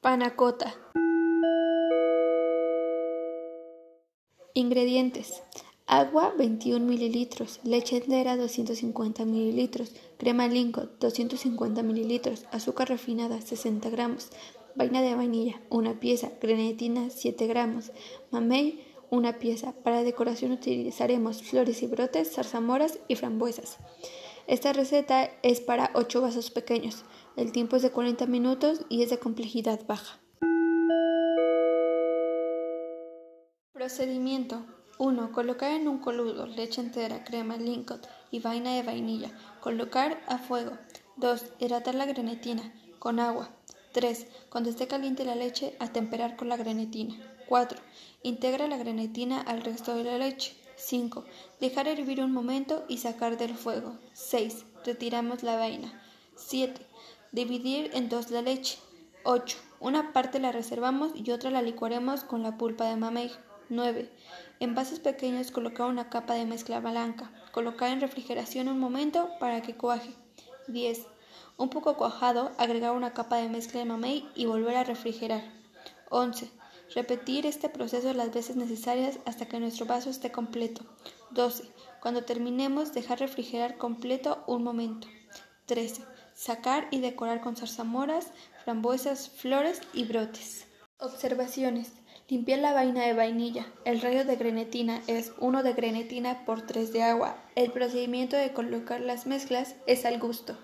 Panacota. Ingredientes. Agua 21 mililitros, leche entera 250 mililitros, crema Lincoln 250 mililitros, azúcar refinada 60 gramos, vaina de vainilla una pieza, grenetina 7 gramos, mamey una pieza. Para decoración utilizaremos flores y brotes, zarzamoras y frambuesas. Esta receta es para 8 vasos pequeños. El tiempo es de 40 minutos y es de complejidad baja. Procedimiento 1. Colocar en un coludo leche entera, crema Lincoln y vaina de vainilla. Colocar a fuego. 2. Hidratar la grenetina con agua. 3. Cuando esté caliente la leche, atemperar con la grenetina. 4. Integra la grenetina al resto de la leche. 5. Dejar hervir un momento y sacar del fuego. 6. Retiramos la vaina. 7. Dividir en dos la leche. 8. Una parte la reservamos y otra la licuaremos con la pulpa de mamey. 9. En vasos pequeños colocar una capa de mezcla blanca. Colocar en refrigeración un momento para que cuaje. 10. Un poco cuajado, agregar una capa de mezcla de mamey y volver a refrigerar. 11. Repetir este proceso las veces necesarias hasta que nuestro vaso esté completo. 12. Cuando terminemos, dejar refrigerar completo un momento. 13. Sacar y decorar con zarzamoras, frambuesas, flores y brotes. Observaciones. Limpiar la vaina de vainilla. El rayo de grenetina es 1 de grenetina por 3 de agua. El procedimiento de colocar las mezclas es al gusto.